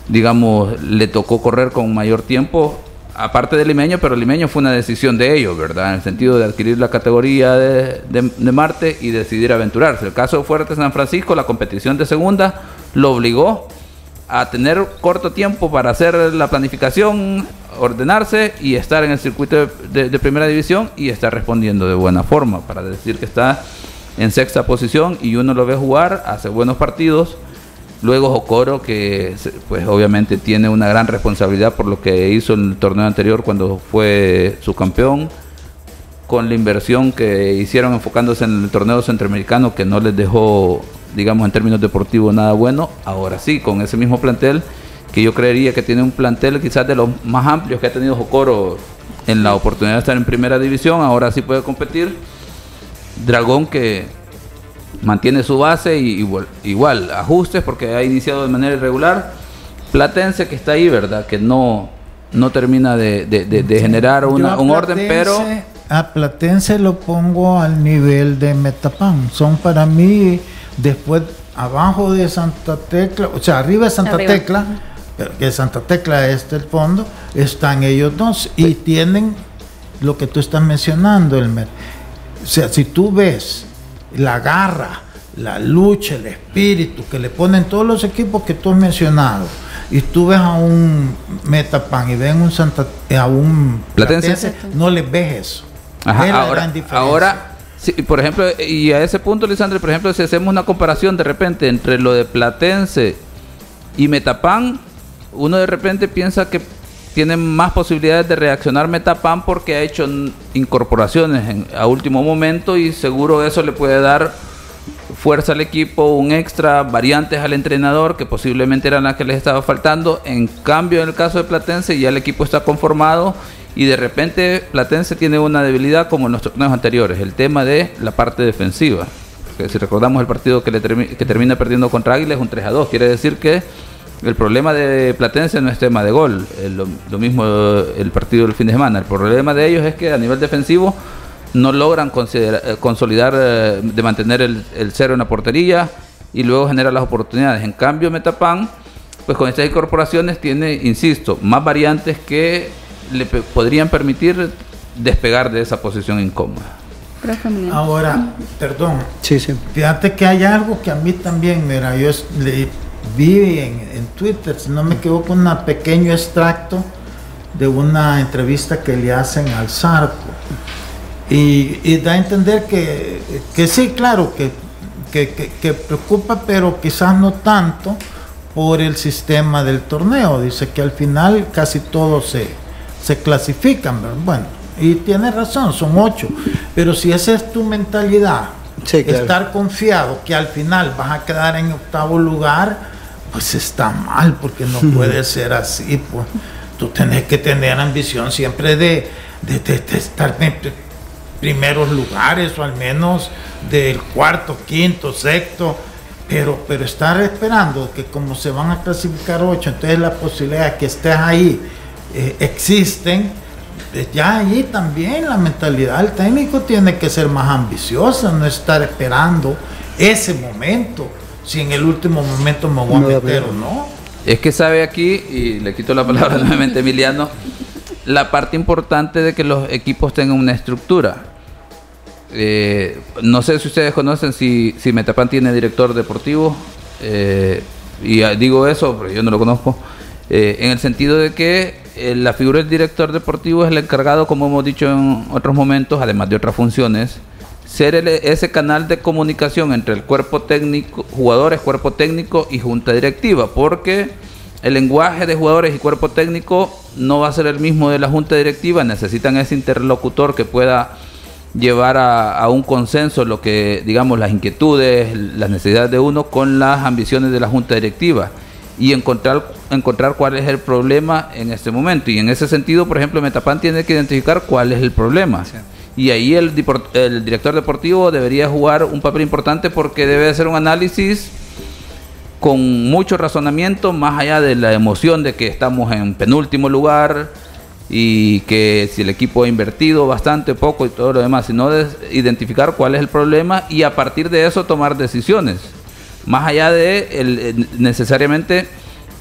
digamos, le tocó correr con mayor tiempo, aparte del limeño, pero limeño fue una decisión de ellos, ¿verdad? En el sentido de adquirir la categoría de, de- de Marte y decidir aventurarse. El caso de Fuerte San Francisco, la competición de segunda, lo obligó a tener corto tiempo para hacer la planificación, ordenarse y estar en el circuito de, de- de primera división y estar respondiendo de buena forma para decir que está en sexta posición y uno lo ve jugar, hace buenos partidos. Luego Jocoro, que pues obviamente tiene una gran responsabilidad por lo que hizo en el torneo anterior cuando fue su campeón, con la inversión que hicieron enfocándose en el torneo centroamericano que no les dejó, digamos, en términos deportivos nada bueno. Ahora sí, con ese mismo plantel, que yo creería que tiene un plantel quizás de los más amplios que ha tenido Jocoro en la oportunidad de estar en primera división, ahora sí puede competir. Dragón que mantiene su base y igual, igual ajustes porque ha iniciado de manera irregular. Platense que está ahí, ¿verdad? Que no, no termina de, de- de- de generar una- un orden, pero... Platense- A Platense lo pongo al nivel de Metapan. Son para mí, después, abajo de Santa Tecla, o sea, arriba de Santa Arriba. Tecla, pero que Santa Tecla es el fondo, están ellos dos y tienen lo que tú estás mencionando, Elmer. O sea, si tú ves la garra, la lucha, el espíritu que le ponen todos los equipos que tú has mencionado, y tú ves a un Metapan y ven un Santa, a un Platense. Platense, no les ves eso. Ajá, Es la ahora, gran diferencia. ahora sí, por ejemplo, y a ese punto, Lisandro, por ejemplo, si hacemos una comparación de repente entre lo de Platense y Metapan, uno de repente piensa que tiene más posibilidades de reaccionar Metapan porque ha hecho incorporaciones en- a último momento y seguro eso le puede dar fuerza al equipo, un extra, variantes al entrenador que posiblemente eran las que les estaba faltando. En cambio, en el caso de Platense ya el equipo está conformado Y de repente Platense tiene una debilidad como en los torneos anteriores, el tema de la parte defensiva. Porque si recordamos el partido que, le termi- que termina perdiendo contra Águila es un 3 a 2, quiere decir que el problema de Platense no es tema de gol, lo, lo mismo el partido del fin de semana. El problema de ellos es que a nivel defensivo no logran eh, consolidar, eh, de mantener el, el cero en la portería y luego generar las oportunidades. En cambio, Metapan, pues con estas incorporaciones tiene, insisto, más variantes que le pe- podrían permitir despegar de esa posición incómoda. Ahora, perdón, Sí, sí. fíjate que hay algo que a mí también, mira, yo le- vi en, en Twitter, si no me equivoco, un pequeño extracto de una entrevista que le hacen al Zarco. Y, y da a entender que, que sí, claro, que, que, que- preocupa, pero quizás no tanto por el sistema del torneo. Dice que al final casi todos se, se clasifican. Bueno, y tiene razón, son ocho. Pero si esa es tu mentalidad, Sí, claro. estar confiado que al final vas a quedar en octavo lugar, pues está mal, porque no puede ser así. Pues. Tú tenés que tener ambición siempre de, de, de- de estar en pri- primeros lugares, o al menos del cuarto, quinto, sexto. Pero, pero estar esperando que como se van a clasificar ocho, entonces la posibilidad de que estés ahí eh, existen, eh, ya ahí también la mentalidad del técnico tiene que ser más ambiciosa, no estar esperando ese momento, si en el último momento me voy a meter o no. Es que sabe aquí, y le quito la palabra nuevamente a Emiliano, la parte importante de que los equipos tengan una estructura. Eh, no sé si ustedes conocen si, si Metapan tiene director deportivo, eh, y ah, digo eso, pero yo no lo conozco, eh, en el sentido de que eh, la figura del director deportivo es el encargado, como hemos dicho en otros momentos, además de otras funciones, ser el- ese canal de comunicación entre el cuerpo técnico, jugadores, cuerpo técnico y junta directiva, porque el lenguaje de jugadores y cuerpo técnico no va a ser el mismo de la junta directiva, necesitan ese interlocutor que pueda llevar a, un consenso lo que, digamos, las inquietudes, las necesidades de uno con las ambiciones de la junta directiva y encontrar, encontrar cuál es el problema en este momento. Y en ese sentido, por ejemplo, Metapan tiene que identificar cuál es el problema. Y ahí el, el director deportivo debería jugar un papel importante porque debe hacer un análisis con mucho razonamiento, más allá de la emoción de que estamos en penúltimo lugar y que si el equipo ha invertido bastante, poco y todo lo demás, sino de identificar cuál es el problema y a partir de eso tomar decisiones. Más allá de el- el- necesariamente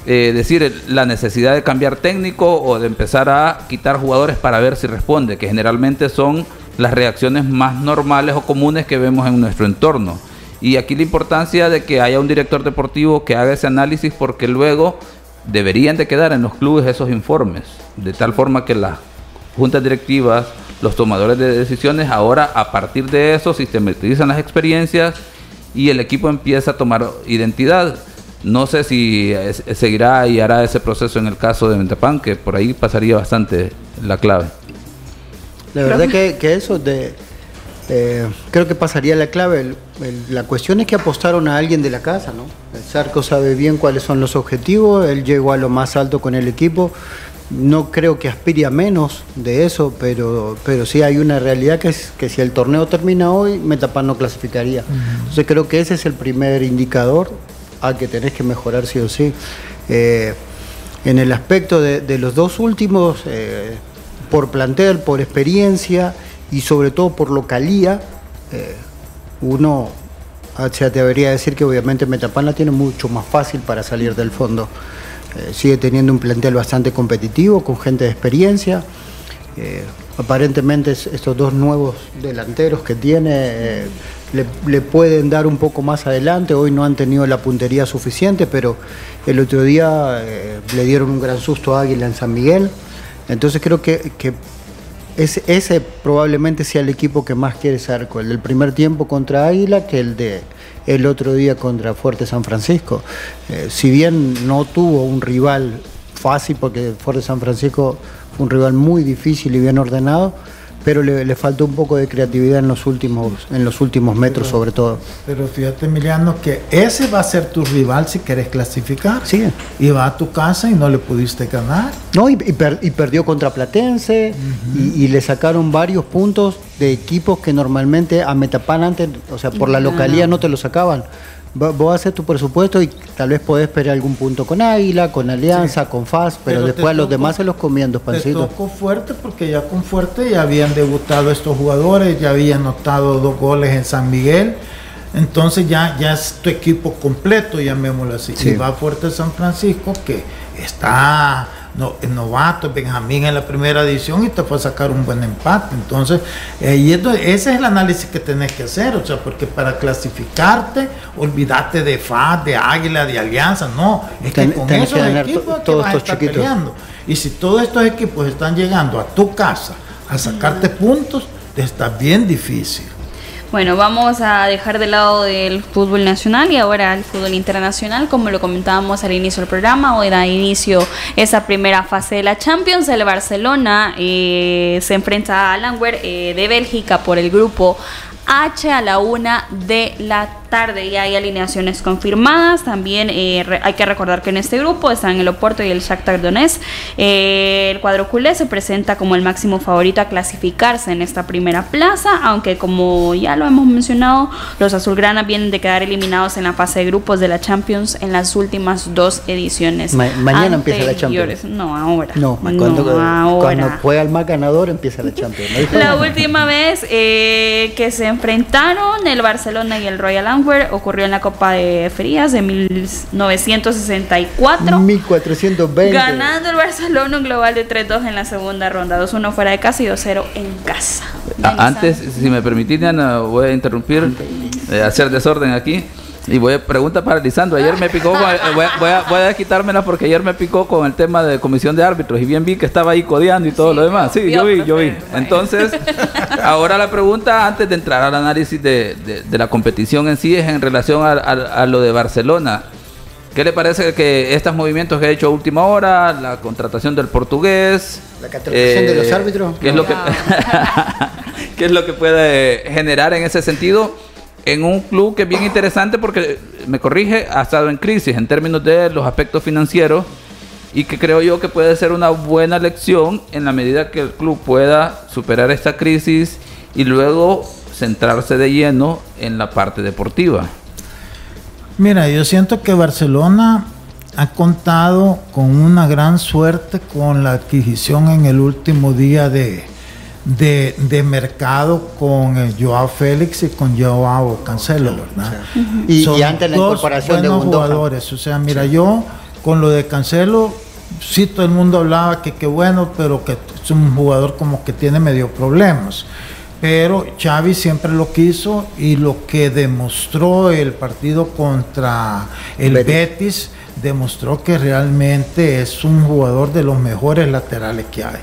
eh, decir la necesidad de cambiar técnico o de empezar a quitar jugadores para ver si responde, que generalmente son las reacciones más normales o comunes que vemos en nuestro entorno. Y aquí la importancia de que haya un director deportivo que haga ese análisis porque luego deberían de quedar en los clubes esos informes, de tal forma que las juntas directivas, los tomadores de decisiones, ahora a partir de eso sistematizan las experiencias y el equipo empieza a tomar identidad. No sé si es- seguirá y hará ese proceso en el caso de Mentapan, que por ahí pasaría bastante la clave. La verdad que, que eso de, eh, creo que pasaría la clave. El- el- la cuestión es que apostaron a alguien de la casa, ¿no? El Zarco sabe bien cuáles son los objetivos, él llegó a lo más alto con el equipo. No creo que aspire a menos de eso, pero, pero sí hay una realidad que es que si el torneo termina hoy, Metapan no clasificaría. Entonces creo que ese es el primer indicador a que tenés que mejorar sí o sí. Eh, en el aspecto de, de los dos últimos, eh, por plantel, por experiencia y sobre todo por localía, eh, uno se atrevería a decir que obviamente Metapan la tiene mucho más fácil para salir del fondo. Eh, sigue teniendo un plantel bastante competitivo, con gente de experiencia. Eh, aparentemente es- estos dos nuevos delanteros que tiene eh, le, le pueden dar un poco más adelante. Hoy no han tenido la puntería suficiente, pero el otro día le dieron un gran susto a Águila en San Miguel. Entonces creo que, ese probablemente sea el equipo que más quiere Zarco, el del primer tiempo contra Águila que el de el otro día contra Fuerte San Francisco. Eh, si bien no tuvo un rival fácil, porque Fuerte San Francisco fue un rival muy difícil y bien ordenado, pero le, le faltó un poco de creatividad en los últimos, en los últimos metros sobre todo. Pero fíjate, Emiliano, que ese va a ser tu rival si quieres clasificar. Sí. Y va a tu casa y no le pudiste ganar. No, y, y per- y perdió contra Platense y, y le sacaron varios puntos de equipos que normalmente a Metapan antes, o sea, por la localía no. no te lo sacaban. Vos haces tu presupuesto y tal vez podés esperar algún punto con Águila, con Alianza, con FAS, pero, después a los demás se los comían dos Te tocó fuerte porque ya con fuerte ya habían debutado estos jugadores, ya habían anotado dos goles en San Miguel. Entonces ya, ya es tu equipo completo, llamémoslo así. Sí. Y va fuerte San Francisco que está no, novato, Benjamín en la primera edición y te fue a sacar un buen empate. Entonces, eh, y esto- ese es el análisis que tenés que hacer, o sea, porque para clasificarte, olvídate de FAD, de Águila, de Alianza, no, es que Ten- con que esos ganar equipos que todos vas a estos estar chiquitos. peleando. Y si todos estos equipos están llegando a tu casa a sacarte puntos, te está bien difícil. Bueno, vamos a dejar de lado del fútbol nacional y ahora al fútbol internacional. Como lo comentábamos al inicio del programa, hoy da inicio esa primera fase de la Champions. El Barcelona eh, se enfrenta a Langwer eh, de Bélgica por el grupo H a la una de la tarde. Ya hay alineaciones confirmadas. También eh, re- hay que recordar que en este grupo están el Oporto y el Shakhtar Donetsk. Eh, el cuadro culé se presenta como el máximo favorito a clasificarse en esta primera plaza, aunque como ya lo hemos mencionado, los azulgranas vienen de quedar eliminados en la fase de grupos de la Champions en las últimas dos ediciones. Ma- mañana empieza la Champions. No, ahora. No, cuando, ahora. cuando juega el más ganador empieza la Champions. ¿no? La última vez eh, que se enfrentaron el Barcelona y el Royal Antwerp ocurrió en la Copa de Frías de 1964. 1420. Ganando el Barcelona un global de 3-2 en la segunda ronda. 2-1 fuera de casa y 2-0 en casa. A- Antes, si me permitís, Diana, voy a interrumpir, eh, hacer desorden aquí. Y voy a pregunta para Lisandro. Ayer me picó, con- eh, voy, a- voy a, voy a quitármela porque ayer me picó con el tema de comisión de árbitros y bien vi que estaba ahí codeando y todo lo demás. Sí, yo vi, yo vi. Entonces, ahora la pregunta antes de entrar al análisis de, de- de la competición en sí es en relación a, a- a lo de Barcelona. ¿Qué le parece que estos movimientos que ha hecho a última hora, la contratación del portugués, eh, La contratación de los árbitros? ¿qué es lo que qué es lo que puede generar en ese sentido en un club que es bien interesante porque me corrige ha estado en crisis en términos de los aspectos financieros y que creo yo que puede ser una buena lección en la medida que el club pueda superar esta crisis y luego centrarse de lleno en la parte deportiva. Mira, yo siento que Barcelona ha contado con una gran suerte con la adquisición en el último día de, de, de mercado con el Joao Félix y con Joao Cancelo, ¿verdad? Y- y Son antes la dos incorporación de jugadores. O sea, mira, yo con lo de Cancelo, sí todo el mundo hablaba que qué bueno, pero que es un jugador como que tiene medio problemas. Pero Xavi siempre lo quiso y lo que demostró el partido contra el Betis. Betis, demostró que realmente es un jugador de los mejores laterales que hay.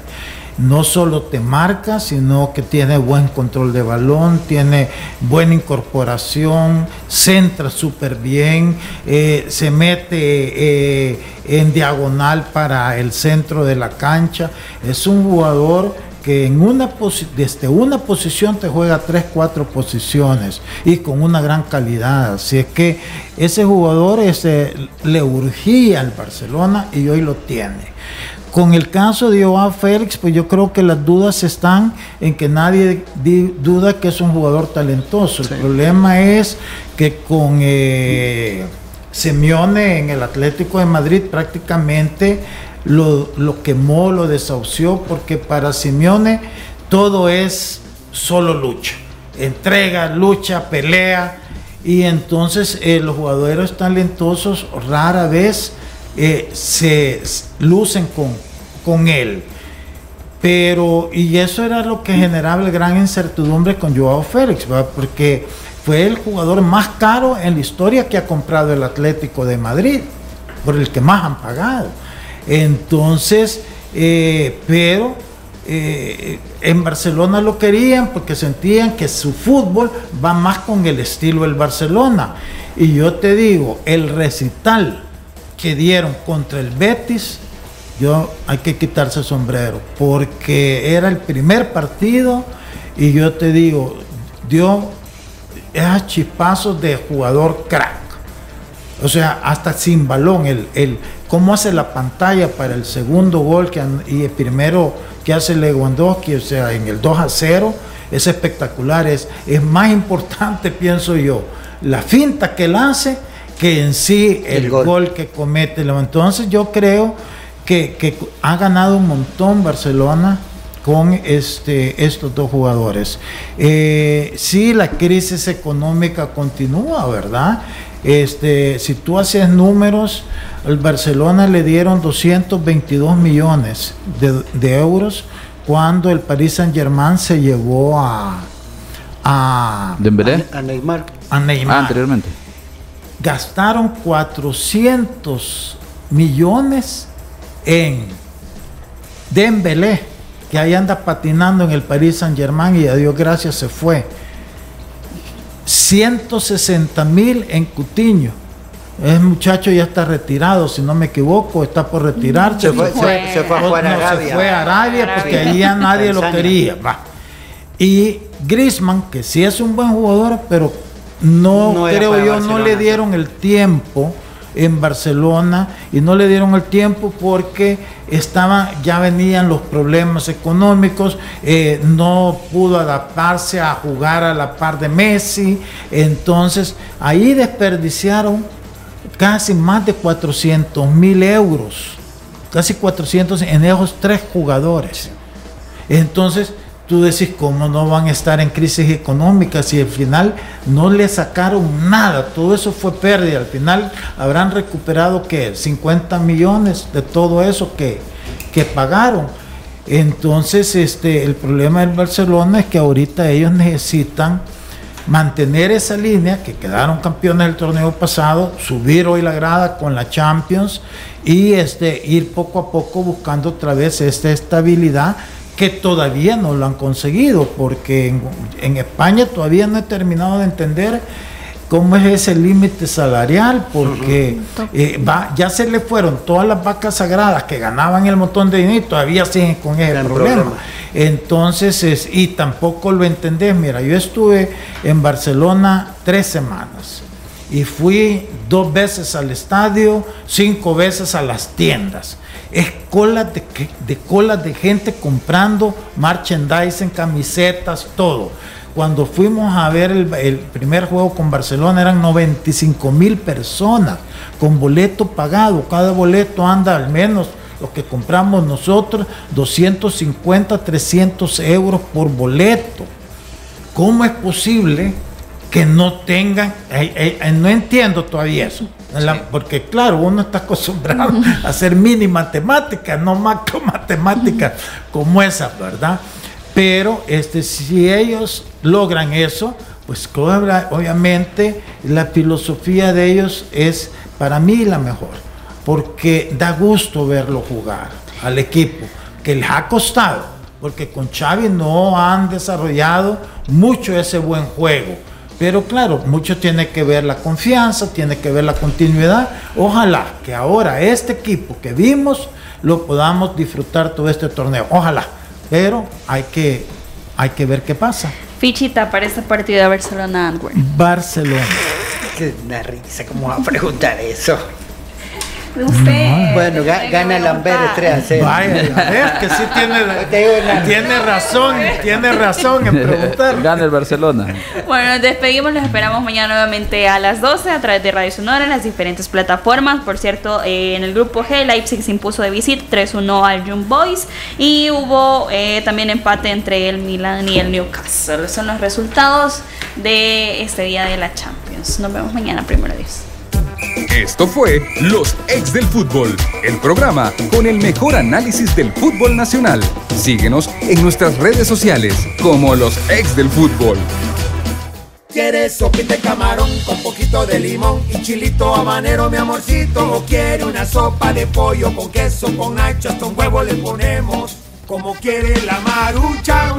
No solo te marca, sino que tiene buen control de balón, tiene buena incorporación, centra súper bien, eh, se mete eh, en diagonal para el centro de la cancha. Es un jugador que en una desde una posición te juega tres, cuatro posiciones y con una gran calidad. Así es que ese jugador ese, le urgía al Barcelona y hoy lo tiene. Con el caso de Joao Félix, pues yo creo que las dudas están en que nadie di- duda que es un jugador talentoso. El problema es que con eh, Simeone en el Atlético de Madrid prácticamente lo, lo quemó, lo desahució, porque para Simeone todo es solo lucha. Entrega, lucha, pelea. Y entonces eh, los jugadores talentosos rara vez eh, se lucen con, con él. Pero, y eso era lo que generaba el gran incertidumbre con Joao Félix, porque fue el jugador más caro en la historia que ha comprado el Atlético de Madrid, por el que más han pagado. Entonces, eh, pero eh, en Barcelona lo querían porque sentían que su fútbol va más con el estilo del Barcelona. Y yo te digo, el recital que dieron contra el Betis, yo hay que quitarse el sombrero, porque era el primer partido y yo te digo, dio esos chispazos de jugador crack. O sea, hasta sin balón, el, el cómo hace la pantalla para el segundo gol que, y el primero que hace Lewandowski, o sea, en el 2 a 0, es espectacular. Es, es más importante, pienso yo, la finta que él hace que en sí el, El gol. gol. que comete. Entonces yo creo que, que ha ganado un montón Barcelona con este, estos dos jugadores. Eh, sí, la crisis económica continúa, ¿verdad? Este, si tú haces números, al Barcelona le dieron 222 millones de, de euros cuando el Paris Saint Germain se llevó a, a, Dembélé. A Neymar. a Neymar Ah, anteriormente. Gastaron 400 millones en Dembélé, que ahí anda patinando en el Paris Saint Germain y a Dios gracias se fue. 160 mil en Cutiño. Ese muchacho ya está retirado, si no me equivoco, está por retirarse. Se fue, se- se fue a jugar No, se Arabia. fue a Arabia porque ahí ya nadie lo quería. va. Y Griezmann, que sí es un buen jugador, pero no, creo yo, no le dieron el tiempo en Barcelona y no le dieron el tiempo porque estaban, ya venían los problemas económicos, eh, no pudo adaptarse a jugar a la par de Messi, entonces ahí desperdiciaron casi más de 400 mil euros, casi 400 en esos tres jugadores. Entonces, tú decís, ¿cómo no van a estar en crisis económica si al final no le sacaron nada? Todo eso fue pérdida. Al final habrán recuperado que 50 millones de todo eso que, que pagaron. Entonces, este, el problema del Barcelona es que ahorita ellos necesitan mantener esa línea, que quedaron campeones del torneo pasado, subir hoy la grada con la Champions y este, ir poco a poco buscando otra vez esta estabilidad que todavía no lo han conseguido, porque en, en España todavía no he terminado de entender cómo es ese límite salarial, porque eh, va- ya se le fueron todas las vacas sagradas que ganaban el montón de dinero y todavía siguen con ese problema. problema. Entonces, es- y tampoco lo entendés. Mira, yo estuve en Barcelona tres semanas y fui dos veces al estadio, cinco veces a las tiendas. Es colas de, de colas de gente comprando merchandising, camisetas, todo. Cuando fuimos a ver el, primer juego con Barcelona eran 95 mil personas con boleto pagado. Cada boleto anda al menos lo que compramos nosotros, 250, 300 euros por boleto. ¿Cómo es posible que no tengan, no entiendo todavía eso, La- porque claro, uno está acostumbrado a hacer mini matemáticas, no macro matemáticas como esa, ¿verdad? Pero este, si ellos logran eso, pues obviamente la filosofía de ellos es para mí la mejor, porque da gusto verlo jugar al equipo, que les ha costado, porque con Xavi no han desarrollado mucho ese buen juego. Pero claro, mucho tiene que ver la confianza, tiene que ver la continuidad. Ojalá que ahora este equipo que vimos lo podamos disfrutar todo este torneo. Ojalá. Pero hay que, hay que ver qué pasa. Fichita para este partido de Barcelona-Antwerp. Barcelona. Qué una risa, ¿cómo va a preguntar eso? Usted. Bueno, ga- gana Lambert 3 a 0. Vaya, ves que sí tiene, tiene razón, tiene razón en preguntar. Gana el Barcelona. Bueno, nos despedimos, los esperamos mañana nuevamente a las 12 a través de Radio Sonora en las diferentes plataformas. Por cierto, eh, en el grupo G, Leipzig se impuso de visita 3-1 al Young Boys y hubo eh, también empate entre el Milan y el Newcastle. Esos Son los resultados de este día de la Champions. Nos vemos mañana, primero Dios. Esto fue Los Ex del Fútbol, el programa con el mejor análisis del fútbol nacional. Síguenos en nuestras redes sociales como Los Ex del Fútbol. ¿Quieres sopita de camarón con poquito de limón y chilito habanero, mi amorcito? ¿O quiere una sopa de pollo con queso, con nacho, hasta un huevo le ponemos? Como quiere la marucha,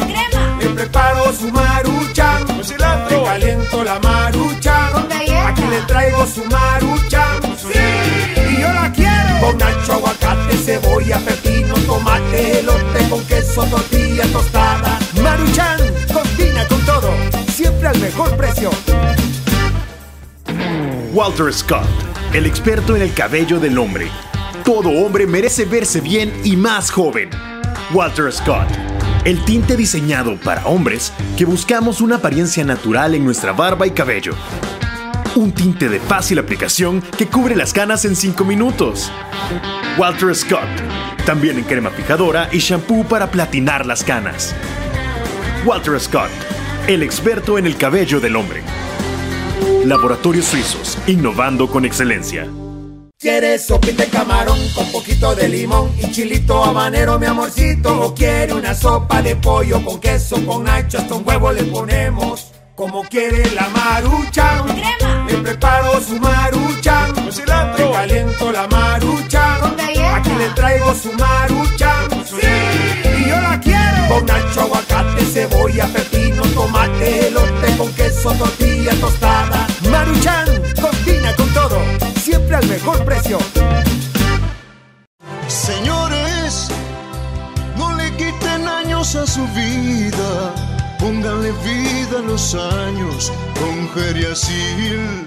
le preparo su marucha, Con cilantro. le caliento la marucha, le traigo su marucha, y yo la quiero Con nacho, aguacate, cebolla, pepino, tomate, elote con queso, tortilla tostada. Maruchan, combina con todo, siempre al mejor precio. Walter Scott, el experto en el cabello del hombre. Todo hombre merece verse bien y más joven. Walter Scott, el tinte diseñado para hombres que buscamos una apariencia natural en nuestra barba y cabello. Un tinte de fácil aplicación que cubre las canas en 5 minutos. Walter Scott, también en crema fijadora y shampoo para platinar las canas. Walter Scott, el experto en el cabello del hombre. Laboratorios Suizos, innovando con excelencia. ¿Quieres sopita de camarón con poquito de limón y chilito habanero, mi amorcito? ¿O quiere una sopa de pollo con queso, con nacho, hasta un huevo le ponemos? Como quiere la maruchan, crema. Su maruchan, Con cilantro. le caliento la maruchan, Con galleta. aquí le traigo su maruchan, y yo la quiero con nacho, aguacate, cebolla, pepino, tomate, elote con queso, tortilla tostada. Maruchan, combina con todo, siempre al mejor precio. Señores, no le quiten años a su vida. Pónganle vida a los años con Geriasil.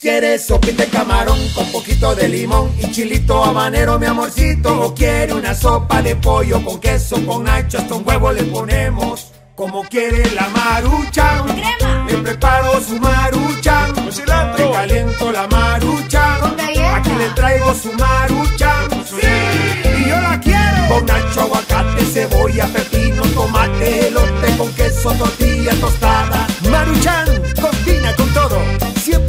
¿Quieres sopita de camarón con poquito de limón y chilito habanero, mi amorcito? ¿O quiere una sopa de pollo con queso, con nacho, hasta un huevo le ponemos? Como quiere la maruchan, crema. le preparo su maruchan, Con cilantro. le caliento la maruchan, Con galleta. aquí le traigo su maruchan, y yo la quiero con nacho, aguacate, cebolla, pepino, tomate, elote con queso, tortilla tostada. Maruchan, combina con todo,